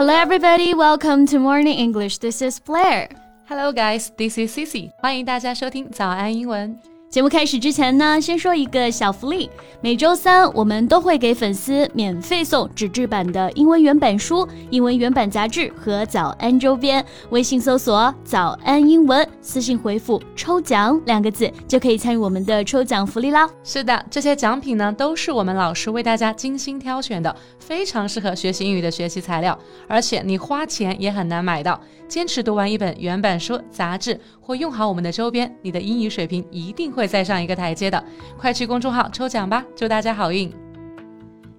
Hello, everybody. Welcome to Morning English. This is Blair. Hello, guys. This is Cici. 欢迎大家收听早安英文。 节目开始之前呢，先说一个小福利。每周三我们都会给粉丝免费送纸质版的英文原版书、英文原版杂志和早安周边。微信搜索“早安英文”，私信回复“抽奖”两个字，就可以参与我们的抽奖福利啦。是的，这些奖品呢都是我们老师为大家精心挑选的，非常适合学习英语的学习材料，而且你花钱也很难买到。坚持读完一本原版书、杂志，或用好我们的周边，你的英语水平一定会再上一个台阶的。快去公众号抽奖吧，祝大家好运！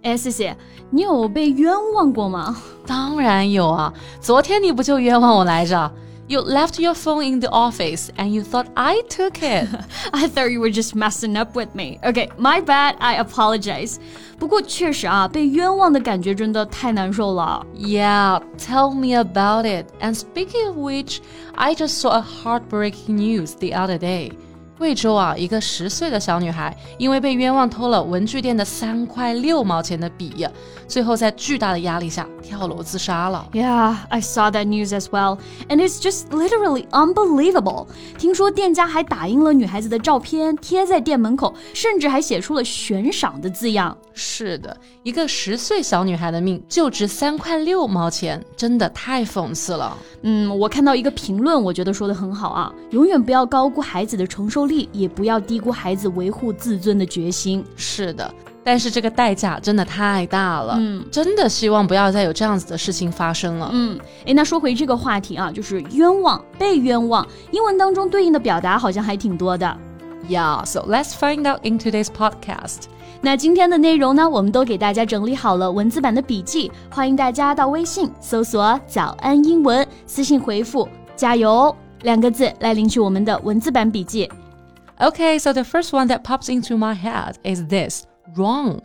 哎，谢谢，你有被冤枉过吗？当然有啊，昨天你不就冤枉我来着？You left your phone in the office and you thought I took it. I thought you were just messing up with me. Okay, my bad. I apologize. 不过确实啊，被冤枉的感觉真的太难受了。Yeah, tell me about it. And speaking of which, I just saw a heartbreaking news the other day. 贵州啊，一个十岁的小女孩因为被冤枉偷了文具店的三块六毛钱的笔，最后在巨大的压力下跳楼自杀了。Yeah, I saw that news as well, and it's just literally unbelievable. 听说店家还打印了女孩子的照片贴在店门口，甚至还写出了悬赏的字样。是的，一个十岁小女孩的命就值三块六毛钱，真的太讽刺了。嗯，我看到一个评论，我觉得说的很好啊，永远不要高估孩子的承受力。也不要低估孩子维护自尊的决心。是的，但是这个代价真的太大了。嗯，真的希望不要再有这样子的事情发生了。嗯，诶，那说回这个话题啊，就是冤枉、被冤枉，英文当中对应的表达好像还挺多的。Yeah, so let's find out in today's podcast. 那今天的内容呢，我们都给大家整理好了文字版的笔记，欢迎大家到微信搜索“早安英文”，私信回复“加油”两个字来领取我们的文字版笔记。Okay, so the first one that pops into my head is this wrong.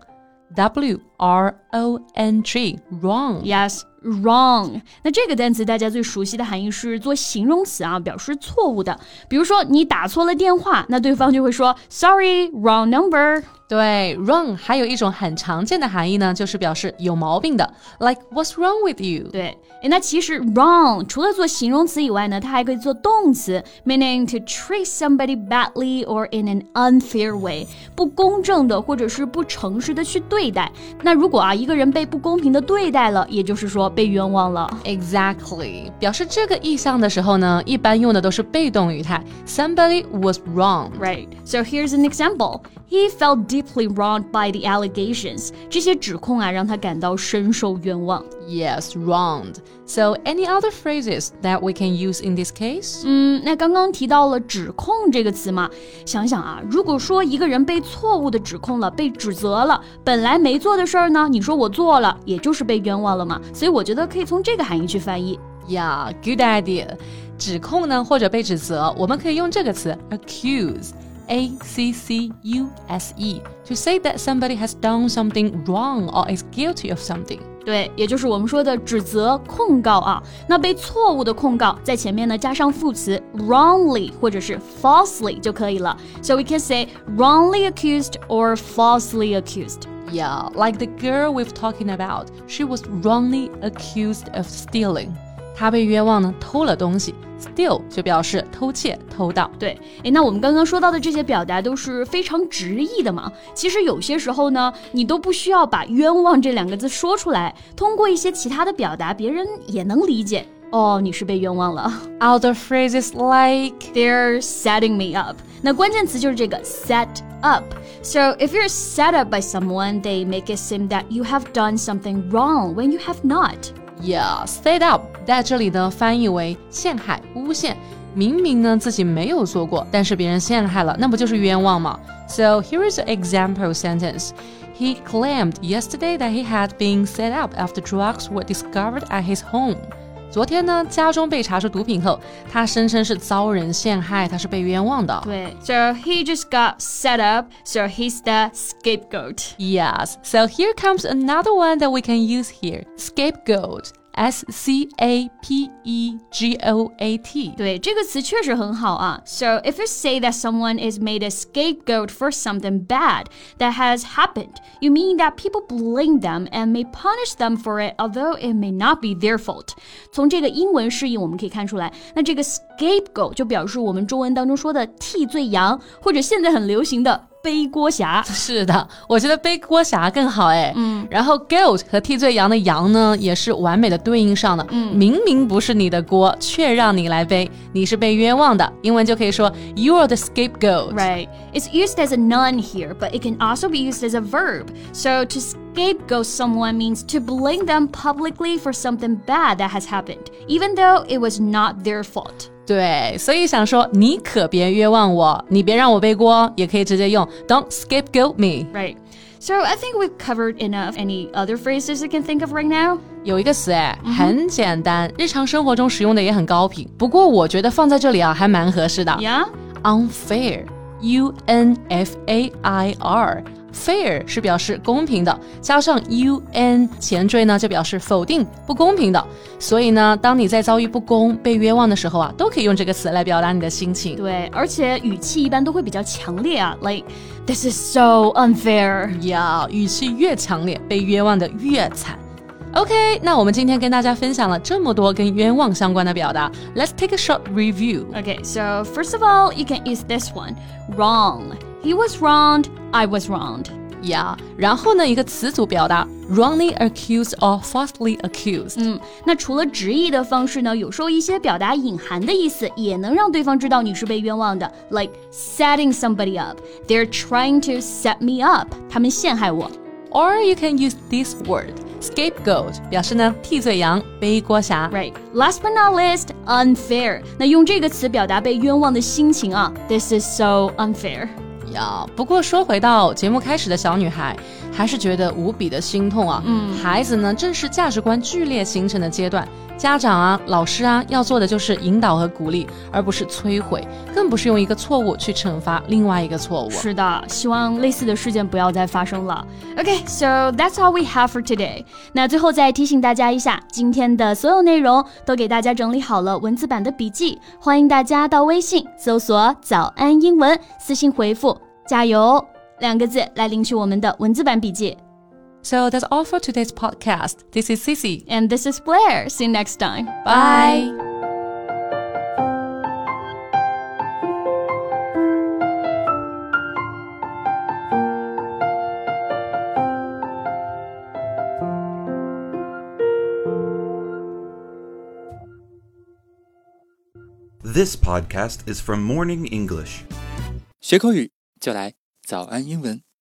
W R O N G, wrong. Yes, wrong。那这个单词大家最熟悉的含义是做形容词啊，表示错误的。比如说你打错了电话，那对方就会说 Sorry, wrong number。对，wrong 还有一种很常见的含义呢，就是表示有毛病的，like What's wrong with you？对，诶，那其实 wrong 除了做形容词以外呢，它还可以做动词，meaning to treat somebody badly or in an unfair way，不公正的或者是不诚实的去对待。 那如果啊一个人被不公平的对待了，也就是说被冤枉了。Exactly，表示这个意象的时候呢，一般用的都是被动语态，somebody was wrong。Right. So here's an example. He felt deeply wronged by the allegations. 这些指控啊，让他感到深受冤枉。Yes, wronged. So any other phrases that we can use in this case? 嗯，那刚刚提到了指控这个词嘛，想想啊，如果说一个人被错误的指控了，被指责了，本来没做的事儿呢，你说我做了，也就是被冤枉了嘛。所以我觉得可以从这个含义去翻译。Yeah, good idea. 指控呢，或者被指责，我们可以用这个词 accuse。 a C C U S E to say that somebody has done something wrong or is guilty of something. 对，也就是我们说的指责、控告啊。那被错误的控告，在前面呢加上副词 wrongly 或者是 falsely 就可以了。So we can say wrongly accused or falsely accused. Yeah, like the girl we've talking about, she was wrongly accused of stealing. 她被冤枉呢偷了东西，steal 就表示偷窃、偷盗。对，诶，那我们刚刚说到的这些表达都是非常直译的嘛。其实有些时候呢，你都不需要把冤枉这两个字说出来，通过一些其他的表达，别人也能理解。哦，你是被冤枉了。Other phrases like they're setting me up。那关键词就是这个 set up。So if you're set up by someone, they make it seem that you have done something wrong when you have not. Yeah, set up 在这里呢翻译为陷害、诬陷。明明呢自己没有做过，但是别人陷害了，那不就是冤枉吗？So here is an example sentence. He claimed yesterday that he had been set up after drugs were discovered at his home. 昨天呢，家中被查出毒品后，他声称是遭人陷害，他是被冤枉的。对，So he just got set up, so he's the scapegoat. Yes. So here comes another one that we can use here. Scapegoat. S C A P E G O A T。对，这个词确实很好啊。So if you say that someone is made a scapegoat for something bad that has happened, you mean that people blame them and may punish them for it, although it may not be their fault. 从这个英文释义我们可以看出来，那这个 scapegoat 就表示我们中文当中说的替罪羊，或者现在很流行的背锅侠。是的，我觉得背锅侠更好哎。嗯。然后 goat 和替罪羊的羊呢，也是完美的对应上的。嗯，明明不是你的锅，却让你来背，你是被冤枉的。英文就可以说 you are the scapegoat。Right, it's used as a noun here, but it can also be used as a verb. So to scapegoat someone means to blame them publicly for something bad that has happened, even though it was not their fault. 对，所以想说，你可别冤枉我，你别让我背锅，也可以直接用 Don't scapegoat me. Right. So I think we've covered enough. Any other phrases you can think of right now? 有一个词哎，很简单，日常生活中使用的也很高频。不过我觉得放在这里啊，还蛮合适的。Yeah. Unfair. U N F A I R。 fair 是表示公平的，加上 un 前缀呢，就表示否定、不公平的。所以呢，当你在遭遇不公、被冤枉的时候啊，都可以用这个词来表达你的心情。对，而且语气一般都会比较强烈啊，like this is so unfair。呀，语气越强烈，被冤枉的越惨。OK，那我们今天跟大家分享了这么多跟冤枉相关的表达，Let's take a short review. Okay, so first of all, you can use this one, wrong. He was wronged. I was wronged. Yeah，然后呢，一个词组表达 wrongly accused or falsely accused。嗯，那除了直译的方式呢，有时候一些表达隐含的意思也能让对方知道你是被冤枉的，like setting somebody up. They're trying to set me up. 他们陷害我。Or you can use this word scapegoat，表示呢替罪羊、背锅侠。Right. Last but not least, unfair. 那用这个词表达被冤枉的心情啊，This is so unfair. 呀，不过说回到节目开始的小女孩，还是觉得无比的心痛啊。嗯，孩子呢正是价值观剧烈形成的阶段，家长啊、老师啊要做的就是引导和鼓励，而不是摧毁，更不是用一个错误去惩罚另外一个错误。是的，希望类似的事件不要再发生了。Okay，so that's all we have for today。那最后再提醒大家一下，今天的所有内容都给大家整理好了文字版的笔记，欢迎大家到微信搜索“早安英文”，私信回复。加油两个字来领取我们的文字版笔记。So that's all for today's podcast. This is Cici. And this is Blair. See you next time. Bye. This podcast is from Morning English. 学口语 就来早安英文。